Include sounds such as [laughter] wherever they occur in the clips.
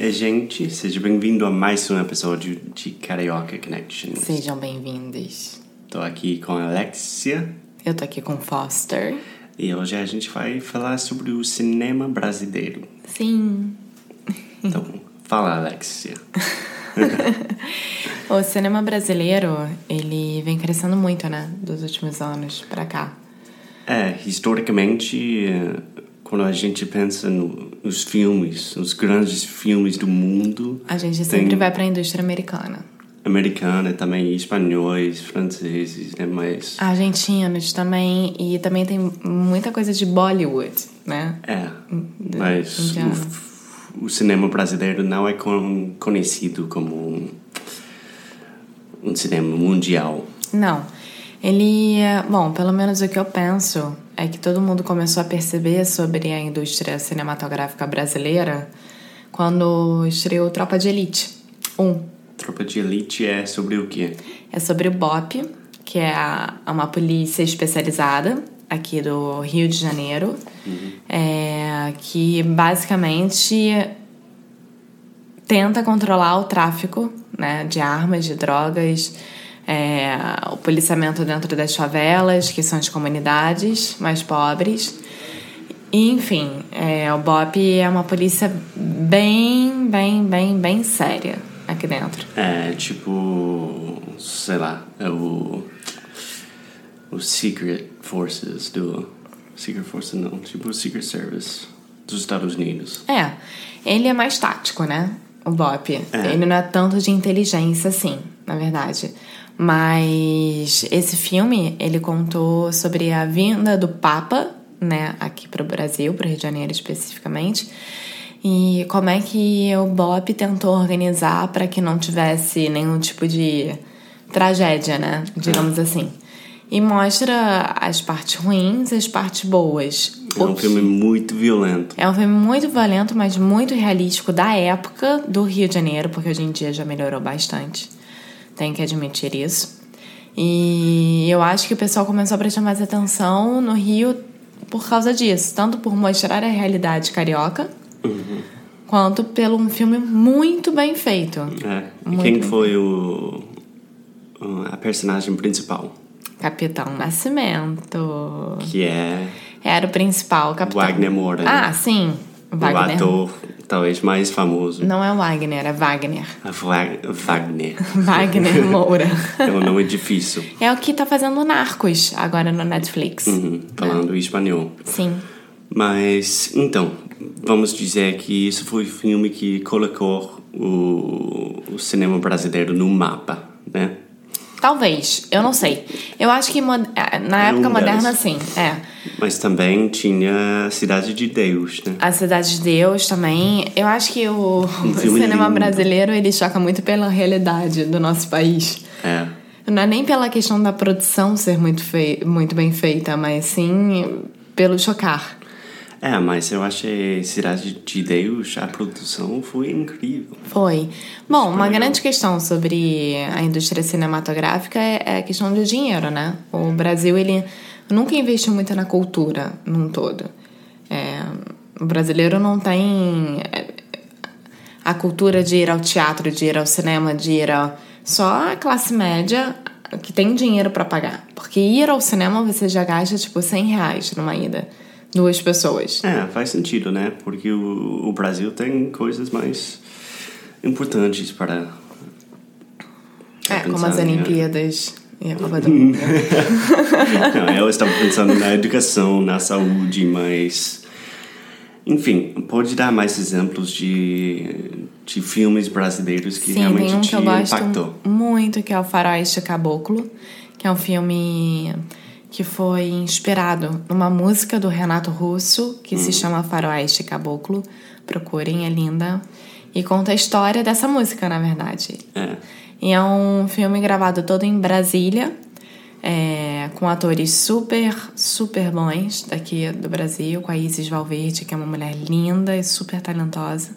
Oi, gente, seja bem-vindo a mais um episódio de Carioca Connection. Sejam bem-vindos. Tô aqui com a Alexia Eu tô aqui com o Foster. e hoje a gente vai falar sobre o cinema brasileiro. Sim. Então, fala, Alexia. [laughs] O cinema brasileiro, ele vem crescendo muito, né? Dos últimos anos pra cá. É, historicamente, quando a gente pensa no- nos filmes, os grandes filmes do mundo, A gente Tem- sempre vai pra indústria americana. americana também, espanhóis, franceses, né? Mas, Argentinos também. E também tem muita coisa de Bollywood, né? é, de- mas indiano. o, o cinema brasileiro não é con- conhecido como um, um cinema mundial. Não. Ele. é- Bom, pelo menos o que eu penso é que todo mundo começou a perceber sobre a indústria cinematográfica brasileira quando estreou Tropa de Elite 1. Tropa de Elite é sobre o quê? É sobre o BOP, que é uma polícia especializada aqui do Rio de Janeiro, é, que basicamente tenta controlar o tráfico né, de armas, de drogas, é, o policiamento dentro das favelas, que são as comunidades mais pobres. E, enfim, é, o BOP é uma polícia bem, bem, bem, bem séria aqui dentro. É tipo, sei lá, é o o Secret Forces do Secret Forces não, tipo o Secret Service dos Estados Unidos. É, ele é mais tático, né? O Bop. Ele não é tanto de inteligência, assim, na verdade. Mas esse filme, ele contou sobre a vinda do Papa, né? Aqui pro Brasil, pro Rio de Janeiro especificamente. E como é que o Bop tentou organizar para que não tivesse nenhum tipo de tragédia, né? Digamos assim. E mostra as partes ruins e as partes boas. É um O filme muito violento. é um filme muito violento, mas muito realístico da época do Rio de Janeiro, porque hoje em dia já melhorou bastante. Tenho que admitir isso. E eu acho que o pessoal começou a prestar mais atenção no Rio por causa disso, tanto por mostrar a realidade carioca, quanto pelo um filme muito bem feito. É. Muito quem foi o, o- a personagem principal? Capitão Nascimento. Que é Era o principal capitão. Wagner Moura. né? Ah, sim. o Wagner. ator talvez mais famoso. Não é Wagner, é Wagner. Wagner. [laughs] Wagner Moura. [laughs] é um nome difícil. É o que tá fazendo Narcos agora no Netflix. Uhum, falando espanhol. Sim. Mas, então, vamos dizer que isso foi o filme que colocou o, o cinema brasileiro no mapa, né? Talvez, eu não sei. Eu acho que mo- na É época um moderna, deles. sim. É. Mas também tinha Cidade de Deus, né? A Cidade de Deus também. Eu acho que o, o filme cinema lindo. brasileiro ele choca muito pela realidade do nosso país. É. Não é nem pela questão da produção ser muito, fei muito bem feita, mas sim pelo chocar. É, mas eu achei Cidade de Deus, a produção foi incrível. Foi. Bom, uma grande questão sobre a indústria cinematográfica é é a questão do dinheiro, né? O Brasil, ele nunca investiu muito na cultura num todo. É, o brasileiro não tem é, a cultura de ir ao teatro, de ir ao cinema, de ir ao... Só a classe média que tem dinheiro pra pagar. Porque ir ao cinema você já gasta, tipo, 100 reais numa ida. Duas pessoas. É, faz sentido, né? Porque o, o Brasil tem coisas mais importantes para. É, como as né? Olimpíadas E a Copa do Mundo. [laughs] Não, eu estava pensando na educação, na saúde, mas. Enfim, pode dar mais exemplos de, de filmes brasileiros que Sim, realmente um te que eu gosto impactou. muito, que é o Faroeste Caboclo, que é um filme que foi inspirado numa música do Renato Russo, que Hum. se chama Faroeste Caboclo. Procurem, é linda. E conta a história dessa música, na verdade. É. E é um filme gravado todo em Brasília, é, com atores super, super bons daqui do Brasil, com a Isis Valverde, que é uma mulher linda e super talentosa.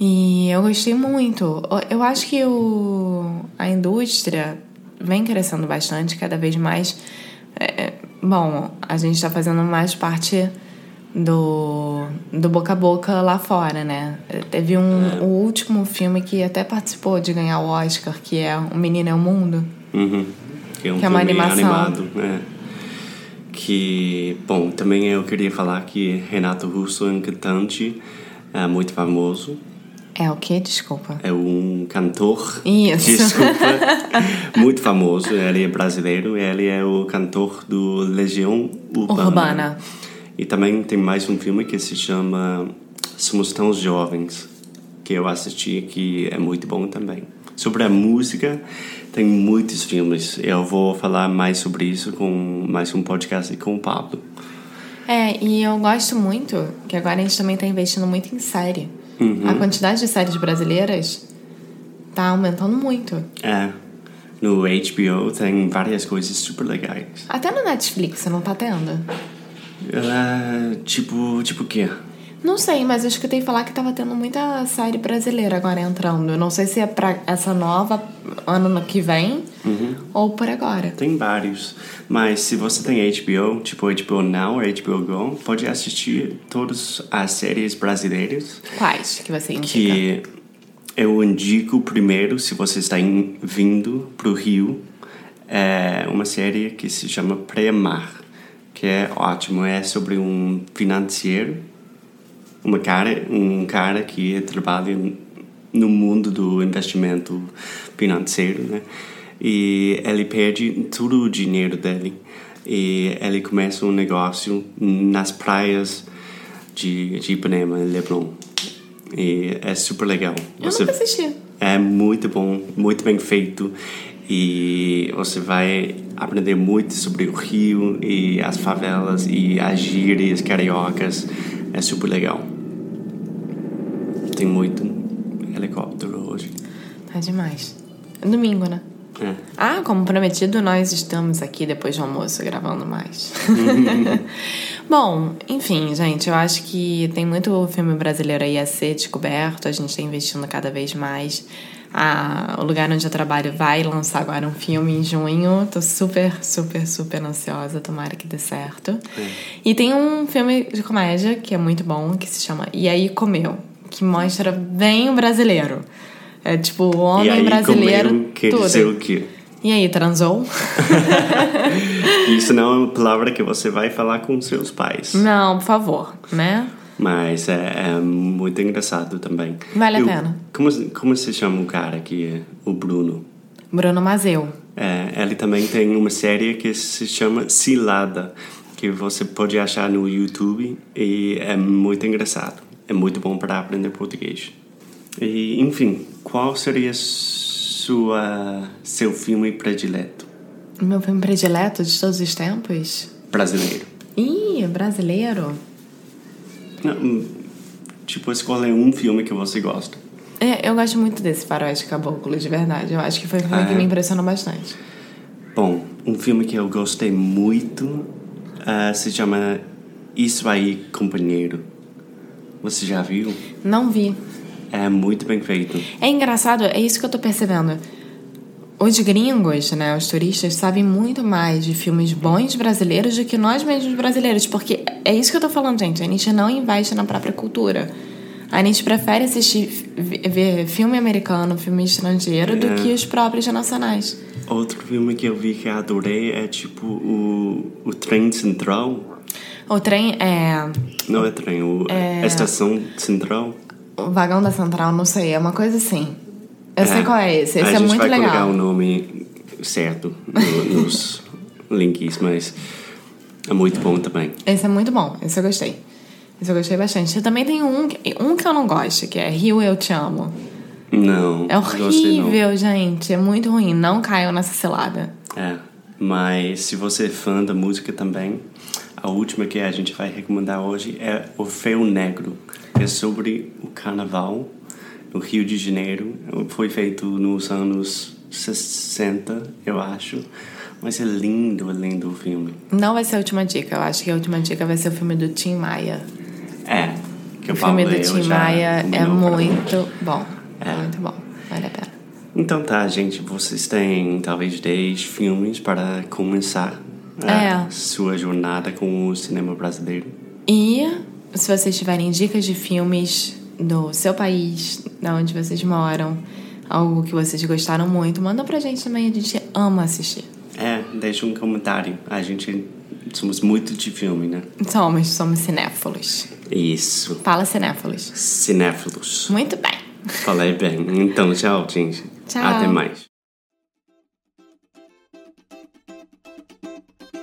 E eu gostei muito. Eu acho que o, a indústria vem crescendo bastante, cada vez mais. É, bom, a gente está fazendo mais parte do, do boca a boca lá fora, né? Teve um, o último filme que até participou de ganhar o Oscar, que é O Menino é o Mundo. Uhum. Que é um Que é uma animação. animado, né? Que, bom, também eu queria falar que Renato Russo é um cantante é, muito famoso. É o quê? Desculpa. É um cantor. Isso. Desculpa. [laughs] muito famoso. Ele é brasileiro. Ele é o cantor do Legião Urbana. Urbana. E também tem mais um filme que se chama Somos Tão Jovens, que eu assisti, que é muito bom também. Sobre a música, tem muitos filmes. Eu vou falar mais sobre isso com mais um podcast com o Pablo. É, e eu gosto muito que agora a gente também tá investindo muito em série. Uhum. A quantidade de séries brasileiras tá aumentando muito. É, no HBO tem várias coisas super legais. Até no Netflix, você não tá tendo? É, tipo, tipo o quê? Não sei, mas eu escutei falar que tava tendo muita série brasileira agora entrando. Eu não sei se é pra essa nova ano que vem ou por agora. Tem vários. Mas se você tem HBO, tipo HBO Now ou HBO Go, pode assistir todas as séries brasileiras Quais que você indica? que eu indico primeiro se você está in- vindo pro Rio é uma série que se chama Pré-Mar que é ótimo é sobre um financeiro uma cara um cara que trabalha no mundo do investimento financeiro né e ele perde todo o dinheiro dele e ele começa um negócio nas praias de, de Ipanema Leblon e é super legal Eu nunca assisti. é muito bom, muito bem feito e você vai aprender muito sobre o Rio e as favelas e as gírias cariocas. É super legal. Tem muito helicóptero hoje. Tá demais. É domingo, né? É. Ah, como prometido, nós estamos aqui depois do almoço gravando mais. [laughs] Bom, enfim, gente, eu acho que tem muito filme brasileiro aí a ser descoberto, a gente está investindo cada vez mais. Ah, o lugar onde eu trabalho vai lançar agora um filme em junho. Tô super, super, super ansiosa, tomara que dê certo. E tem um filme de comédia que é muito bom, que se chama E aí Comeu, que mostra bem o brasileiro. É tipo o E homem aí, brasileiro. comer quer tudo. dizer o quê? E aí, transou? [laughs] Isso não é uma palavra que você vai falar com seus pais. Não, por favor, né? Mas é, é muito engraçado também. Vale a Eu- pena. Como, como se chama o cara aqui? é O Bruno. Bruno Mazeu. É, ele também tem uma série que se chama Cilada, que você pode achar no YouTube e é muito engraçado. É muito bom para aprender português. E, enfim, qual seria sua seu filme predileto Meu filme predileto de todos os tempos? brasileiro? Ih, brasileiro? Não, hum, tipo, escolher um filme que você gosta. É, eu gosto muito desse Faroeste Caboclo, de verdade. Eu acho que foi um filme Ah, que é? me impressionou bastante. Bom, um filme que eu gostei muito ah, se chama Isso Aí, Companheiro. Você já viu? Não vi. É muito bem feito. É engraçado, é isso que eu tô percebendo. Os gringos, né, os turistas, sabem muito mais de filmes bons brasileiros do que nós mesmos brasileiros. Porque é isso que eu tô falando, gente. A gente não investe na própria cultura. A gente prefere assistir, ver filme americano, filme estrangeiro, do É. que os próprios nacionais. Outro filme que eu vi que adorei é tipo o, o Trem Central. O trem é. Não é trem, o É. Estação Central. O vagão da central, não sei, é uma coisa assim. Eu sei É. qual é esse. A Esse é gente muito vai colocar legal. o nome certo no, [laughs] nos links, mas é muito bom também. Esse é muito bom, esse eu gostei. Esse eu gostei bastante. Eu também tenho um, um que eu não gosto, que é Rio Eu Te Amo. Não. É horrível, gente. É muito ruim. Não caiam nessa cilada. É. Mas se você é fã da música também, a última que a gente vai recomendar hoje é Orfeu Negro. É sobre o carnaval no Rio de Janeiro. Foi feito nos anos 60, eu acho. Mas é lindo, é lindo o filme. Não vai ser a última dica. Eu acho que a última dica vai ser o filme do Tim Maia. É, que eu O filme do Tim Maia é muito bom. É. Muito bom. Vale a pena. Então tá, gente, vocês têm talvez 10 filmes para começar a É. sua jornada com o cinema brasileiro. E se vocês tiverem dicas de filmes do seu país, da onde vocês moram, algo que vocês gostaram muito, manda pra gente também. A gente ama assistir. É, deixa um comentário. A gente somos muito de filme, né? Somos, somos cinéfilos. Isso. Fala cinéfilos. Cinéfilos. Muito bem. Falei bem. Então, tchau, gente. Tchau. Até mais.